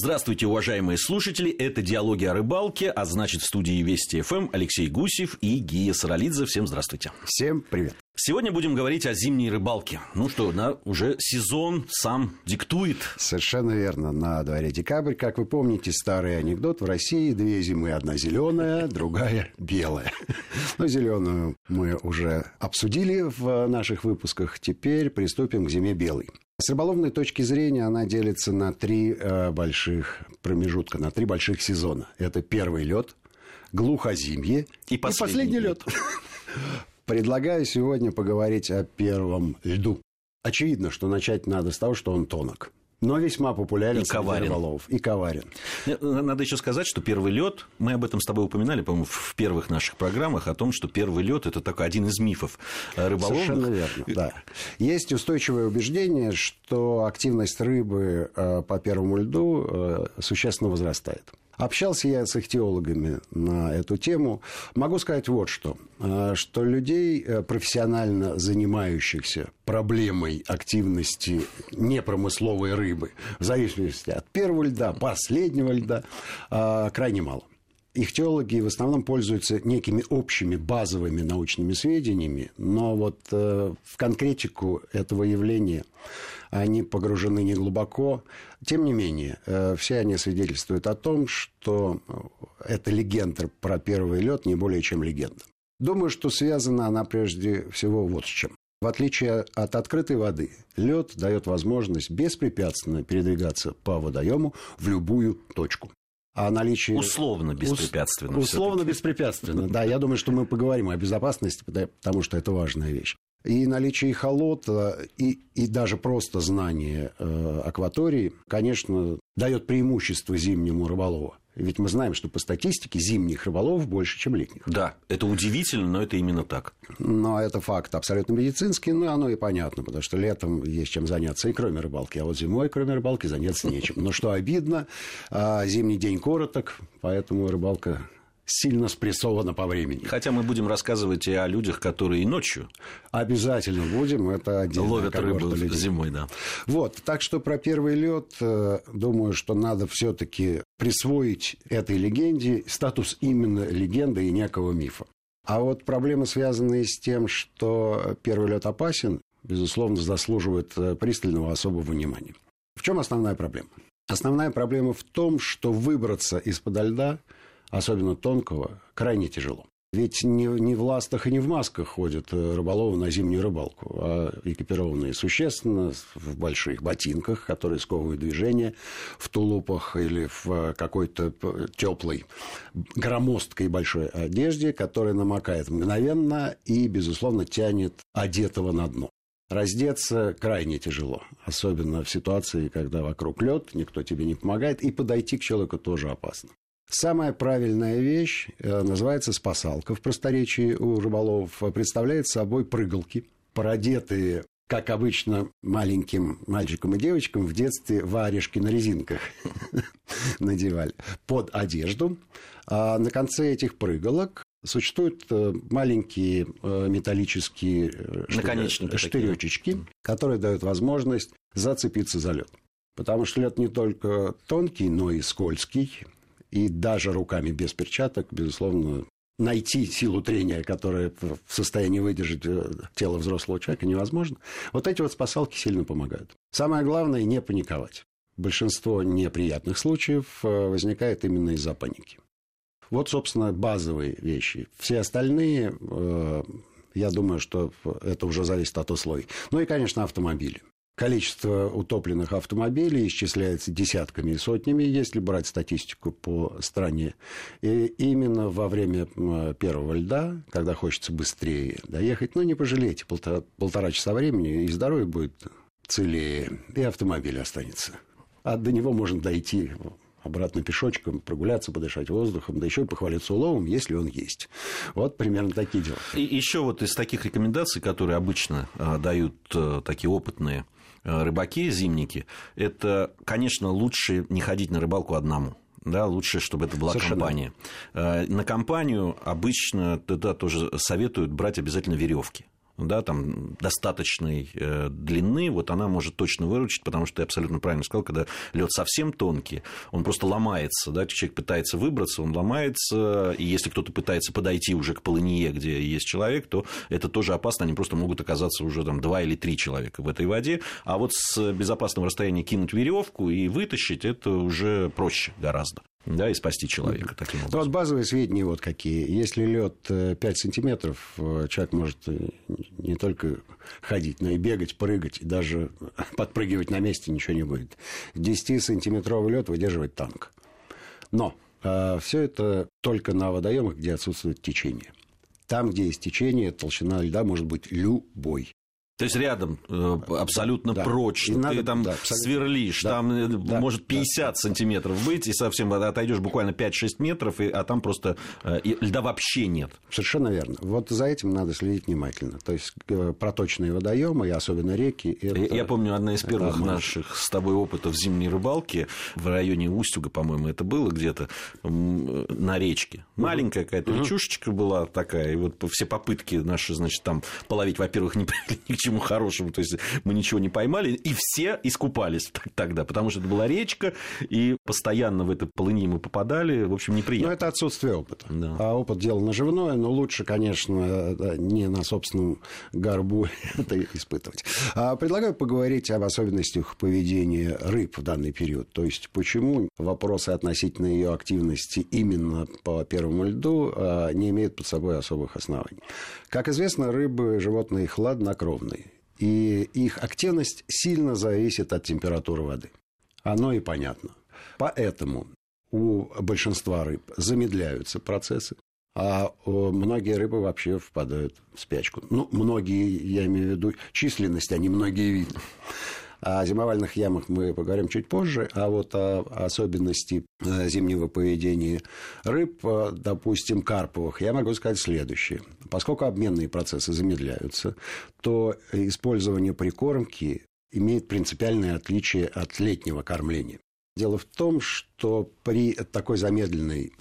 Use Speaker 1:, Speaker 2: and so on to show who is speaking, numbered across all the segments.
Speaker 1: Здравствуйте, уважаемые слушатели. Это «Диалоги о рыбалке», а значит, в студии Вести ФМ Алексей Гусев и Гия Саралидзе. Всем здравствуйте.
Speaker 2: Всем привет.
Speaker 1: Сегодня будем говорить о зимней рыбалке. Ну что, да, уже сезон сам диктует.
Speaker 2: Совершенно верно. На дворе декабрь. Как вы помните, старый анекдот. В России две зимы. Одна зеленая, другая белая. Но зеленую мы уже обсудили в наших выпусках. Теперь приступим к зиме белой. С рыболовной точки зрения она делится на три э, больших промежутка, на три больших сезона. Это первый лед, глухозимье
Speaker 1: и последний, и последний лед.
Speaker 2: Предлагаю сегодня поговорить о первом льду. Очевидно, что начать надо с того, что он тонок но весьма популярен
Speaker 1: и коварен.
Speaker 2: рыболовов. И коварен.
Speaker 1: Э, надо еще сказать, что первый лед, мы об этом с тобой упоминали, по-моему, в первых наших программах, о том, что первый лед это такой один из мифов рыболовных.
Speaker 2: Совершенно верно, да. Есть устойчивое убеждение, что активность рыбы э, по первому льду э, существенно возрастает. Общался я с ихтиологами на эту тему. Могу сказать вот что. Э, что людей, э, профессионально занимающихся проблемой активности непромысловой рыбы, в зависимости от первого льда, последнего льда, э, крайне мало ихтиологи в основном пользуются некими общими базовыми научными сведениями, но вот э, в конкретику этого явления они погружены не глубоко. Тем не менее, э, все они свидетельствуют о том, что эта легенда про первый лед не более чем легенда. Думаю, что связана она прежде всего вот с чем. В отличие от открытой воды, лед дает возможность беспрепятственно передвигаться по водоему в любую точку
Speaker 1: о наличии... Условно беспрепятственно.
Speaker 2: Условно беспрепятственно, да. Я думаю, что мы поговорим о безопасности, потому что это важная вещь. И наличие холота, и, и даже просто знание э, акватории, конечно, дает преимущество зимнему рыболову. Ведь мы знаем, что по статистике зимних рыболовов больше, чем летних.
Speaker 1: Да, это удивительно, но это именно так.
Speaker 2: Но это факт абсолютно медицинский, но оно и понятно, потому что летом есть чем заняться и кроме рыбалки, а вот зимой, кроме рыбалки, заняться нечем. Но что обидно, а, зимний день короток, поэтому рыбалка сильно спрессовано по времени.
Speaker 1: Хотя мы будем рассказывать и о людях, которые и ночью.
Speaker 2: Обязательно будем. Это отдельно.
Speaker 1: Ловят рыбу зимой, да.
Speaker 2: Вот. Так что про первый лед, э, думаю, что надо все-таки присвоить этой легенде статус именно легенды и некого мифа. А вот проблемы, связанные с тем, что первый лед опасен, безусловно, заслуживают э, пристального особого внимания. В чем основная проблема? Основная проблема в том, что выбраться из-под льда особенно тонкого, крайне тяжело. Ведь не, не в ластах и не в масках ходят э, рыболовы на зимнюю рыбалку, а экипированные существенно в больших ботинках, которые сковывают движение, в тулупах или в э, какой-то теплой, громоздкой большой одежде, которая намокает мгновенно и, безусловно, тянет одетого на дно. Раздеться крайне тяжело, особенно в ситуации, когда вокруг лед, никто тебе не помогает, и подойти к человеку тоже опасно. Самая правильная вещь э, называется спасалка в просторечии у рыболовов. Представляет собой прыгалки, продетые как обычно маленьким мальчикам и девочкам в детстве варежки на резинках надевали под одежду. А на конце этих прыгалок существуют э, маленькие э, металлические штыречечки, которые дают возможность зацепиться за лед. Потому что лед не только тонкий, но и скользкий и даже руками без перчаток, безусловно, найти силу трения, которая в состоянии выдержать э, тело взрослого человека, невозможно. Вот эти вот спасалки сильно помогают. Самое главное – не паниковать. Большинство неприятных случаев э, возникает именно из-за паники. Вот, собственно, базовые вещи. Все остальные, э, я думаю, что это уже зависит от условий. Ну и, конечно, автомобили. Количество утопленных автомобилей исчисляется десятками и сотнями, если брать статистику по стране. И именно во время первого льда, когда хочется быстрее доехать, ну, не пожалейте, полтора, полтора часа времени, и здоровье будет целее, и автомобиль останется. А до него можно дойти обратно пешочком, прогуляться, подышать воздухом, да еще и похвалиться уловом, если он есть. Вот примерно такие дела.
Speaker 1: И еще вот из таких рекомендаций, которые обычно а, дают а, такие опытные Э, рыбаки, зимники, это, конечно, лучше не ходить на рыбалку одному. Да, лучше, чтобы это была Совершенно. компания. Э, на компанию обычно тогда тоже советуют брать обязательно веревки да, там, достаточной э, длины, вот она может точно выручить, потому что ты абсолютно правильно сказал, когда лед совсем тонкий, он просто ломается, да, человек пытается выбраться, он ломается, и если кто-то пытается подойти уже к полынье, где есть человек, то это тоже опасно, они просто могут оказаться уже там два или три человека в этой воде, а вот с безопасного расстояния кинуть веревку и вытащить, это уже проще гораздо да, и спасти человека таким образом.
Speaker 2: Ну, вот базовые сведения вот какие. Если лед 5 э, сантиметров, э, человек может э, не только ходить, но и бегать, прыгать, и даже подпрыгивать на месте ничего не будет. 10-сантиметровый лед выдерживает танк. Но э, все это только на водоемах, где отсутствует течение. Там, где есть течение, толщина льда может быть любой.
Speaker 1: То есть рядом э, абсолютно да. прочно. И надо, ты там да, сверлишь, да. там э, да. может 50 да. сантиметров быть, и совсем отойдешь буквально 5-6 метров, и, а там просто э, льда вообще нет.
Speaker 2: Совершенно верно. Вот за этим надо следить внимательно. То есть проточные водоемы, и особенно реки.
Speaker 1: Это... Я помню, одна из первых это наших с тобой опытов зимней рыбалки в районе Устюга, по-моему, это было где-то на речке. Маленькая какая-то угу. речушечка была такая, и вот все попытки наши, значит, там половить, во-первых, не к чему хорошему, то есть мы ничего не поймали, и все искупались тогда, потому что это была речка, и постоянно в это полыни мы попадали, в общем, неприятно.
Speaker 2: Но это отсутствие опыта. Да. А опыт дело наживное, но лучше, конечно, не на собственном горбу это испытывать. А предлагаю поговорить об особенностях поведения рыб в данный период, то есть почему вопросы относительно ее активности именно по первому льду а, не имеют под собой особых оснований. Как известно, рыбы – животные хладнокровные и их активность сильно зависит от температуры воды. Оно и понятно. Поэтому у большинства рыб замедляются процессы, а многие рыбы вообще впадают в спячку. Ну, многие, я имею в виду численность, а не многие виды. О зимовальных ямах мы поговорим чуть позже, а вот о особенности э, зимнего поведения рыб, э, допустим, карповых, я могу сказать следующее. Поскольку обменные процессы замедляются, то использование прикормки имеет принципиальное отличие от летнего кормления. Дело в том, что при такой замедленной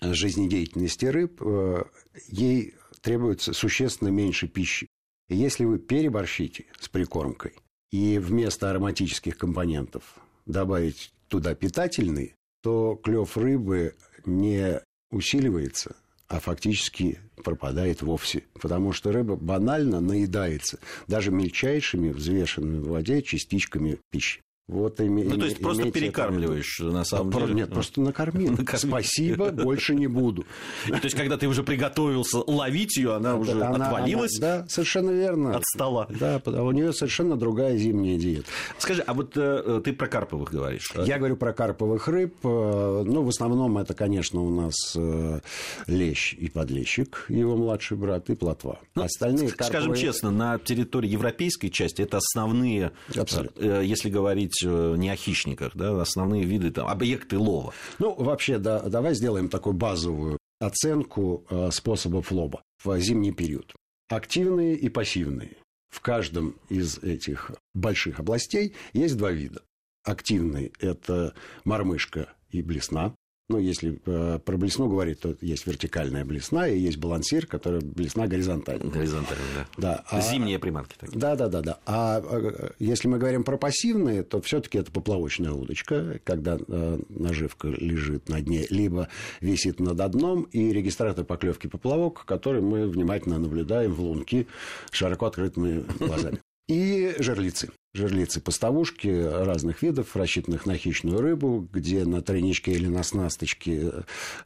Speaker 2: жизнедеятельности рыб э, ей требуется существенно меньше пищи. если вы переборщите с прикормкой, и вместо ароматических компонентов добавить туда питательные, то клев рыбы не усиливается, а фактически пропадает вовсе. Потому что рыба банально наедается даже мельчайшими взвешенными в воде частичками пищи.
Speaker 1: Вот име, ну, то есть просто перекармливаешь, на самом а, деле.
Speaker 2: Нет, просто накормил. накормил. Спасибо, больше не буду.
Speaker 1: И, то есть, когда ты уже приготовился ловить ее, она уже она, отвалилась.
Speaker 2: Она, да, совершенно верно.
Speaker 1: От стола.
Speaker 2: Да, у нее совершенно другая зимняя диета.
Speaker 1: Скажи, а вот э, ты про карповых говоришь?
Speaker 2: Я говорю про карповых рыб. Э, ну, в основном это, конечно, у нас э, лещ и подлещик, его младший брат, и плотва.
Speaker 1: Ну, Остальные карповые... Скажем честно, на территории европейской части это основные, Абсолютно. Э, если говорить говорить э, не о хищниках, да, основные виды, там, объекты лова.
Speaker 2: Ну, вообще, да, давай сделаем такую базовую оценку э, способов лова в зимний период. Активные и пассивные. В каждом из этих больших областей есть два вида. Активный – это мормышка и блесна. Ну, если э, про блесну говорить, то есть вертикальная блесна и есть балансир, который блесна горизонтальная.
Speaker 1: Горизонтальная, да. да. А, Зимние приманки такие.
Speaker 2: Да, да, да, да. А э, если мы говорим про пассивные, то все-таки это поплавочная удочка, когда э, наживка лежит на дне, либо висит над дном, и регистратор поклевки поплавок, который мы внимательно наблюдаем в лунке широко открытыми глазами. И жерлицы. Жерлицы-поставушки разных видов, рассчитанных на хищную рыбу, где на тройничке или на снасточке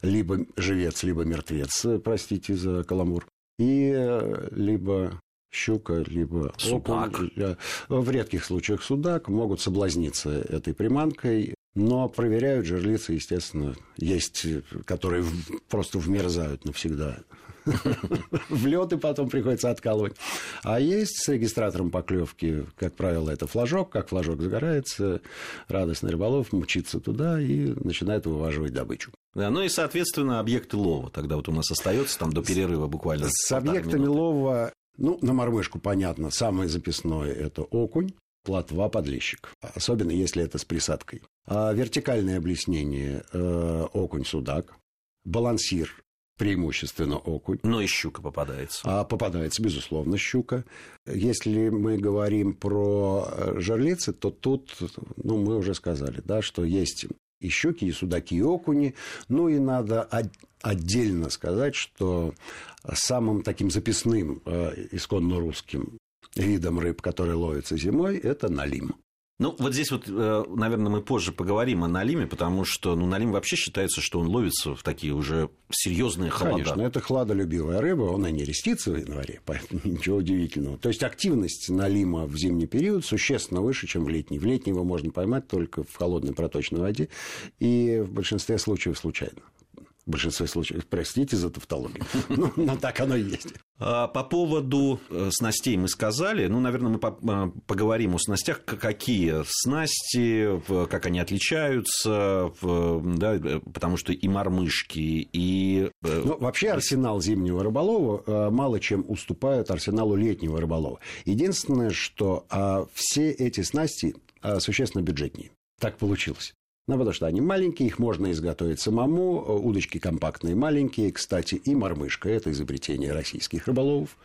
Speaker 2: либо живец, либо мертвец, простите за каламур. И э, либо щука, либо
Speaker 1: судак. Окунь. Э,
Speaker 2: в редких случаях судак могут соблазниться этой приманкой, но проверяют жерлицы, естественно, есть, которые просто вмерзают навсегда в лед, и потом приходится откалывать. А есть с регистратором поклевки, как правило, это флажок. Как флажок загорается, радостный рыболов мчится туда и начинает вываживать добычу.
Speaker 1: Да, ну и, соответственно, объекты лова. Тогда вот у нас остается там до перерыва буквально.
Speaker 2: С объектами минуты. лова, ну, на мормышку понятно, самое записное – это окунь, плотва, подлещик. Особенно, если это с присадкой. А вертикальное облеснение э, – окунь, судак. Балансир преимущественно окунь.
Speaker 1: Но и щука попадается.
Speaker 2: А попадается, безусловно, щука. Если мы говорим про э, жерлицы, то тут, ну, мы уже сказали, да, что есть и щуки, и судаки, и окуни. Ну, и надо отдельно сказать, что самым таким записным э, исконно русским видом рыб, который ловится зимой, это налим.
Speaker 1: Ну, вот здесь вот, э, наверное, мы позже поговорим о налиме, потому что ну, налим вообще считается, что он ловится в такие уже серьезные холода.
Speaker 2: Конечно, это хладолюбивая рыба, он и не рестится в январе, поэтому ничего удивительного. То есть активность налима в зимний период существенно выше, чем в летний. В летний его можно поймать только в холодной проточной воде и в большинстве случаев случайно в большинстве случаев. Простите за тавтологию. Ну, но так оно и есть.
Speaker 1: А, по поводу э, снастей мы сказали. Ну, наверное, мы э, поговорим о снастях. Какие снасти, как они отличаются, да, э, потому что и мормышки, и...
Speaker 2: Ну, вообще арсенал зимнего рыболова мало чем уступает арсеналу летнего рыболова. Единственное, что а, все эти снасти а, существенно бюджетнее. Так получилось. Ну, потому что они маленькие, их можно изготовить самому. Удочки компактные, маленькие. Кстати, и мормышка – это изобретение российских рыболовов.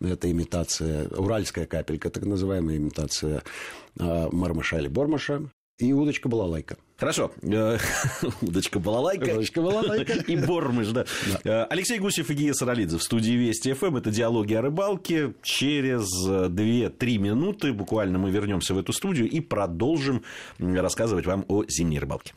Speaker 2: Это имитация, уральская капелька, так называемая имитация а, мармыша или бормыша. И удочка была лайка.
Speaker 1: Хорошо. Э, удочка балалайка.
Speaker 2: Удочка балалайка.
Speaker 1: И бормыш, да. Э, Алексей Гусев и Гия Саралидзе в студии Вести ФМ. Это диалоги о рыбалке. Через 2-3 минуты буквально мы вернемся в эту студию и продолжим рассказывать вам о зимней рыбалке.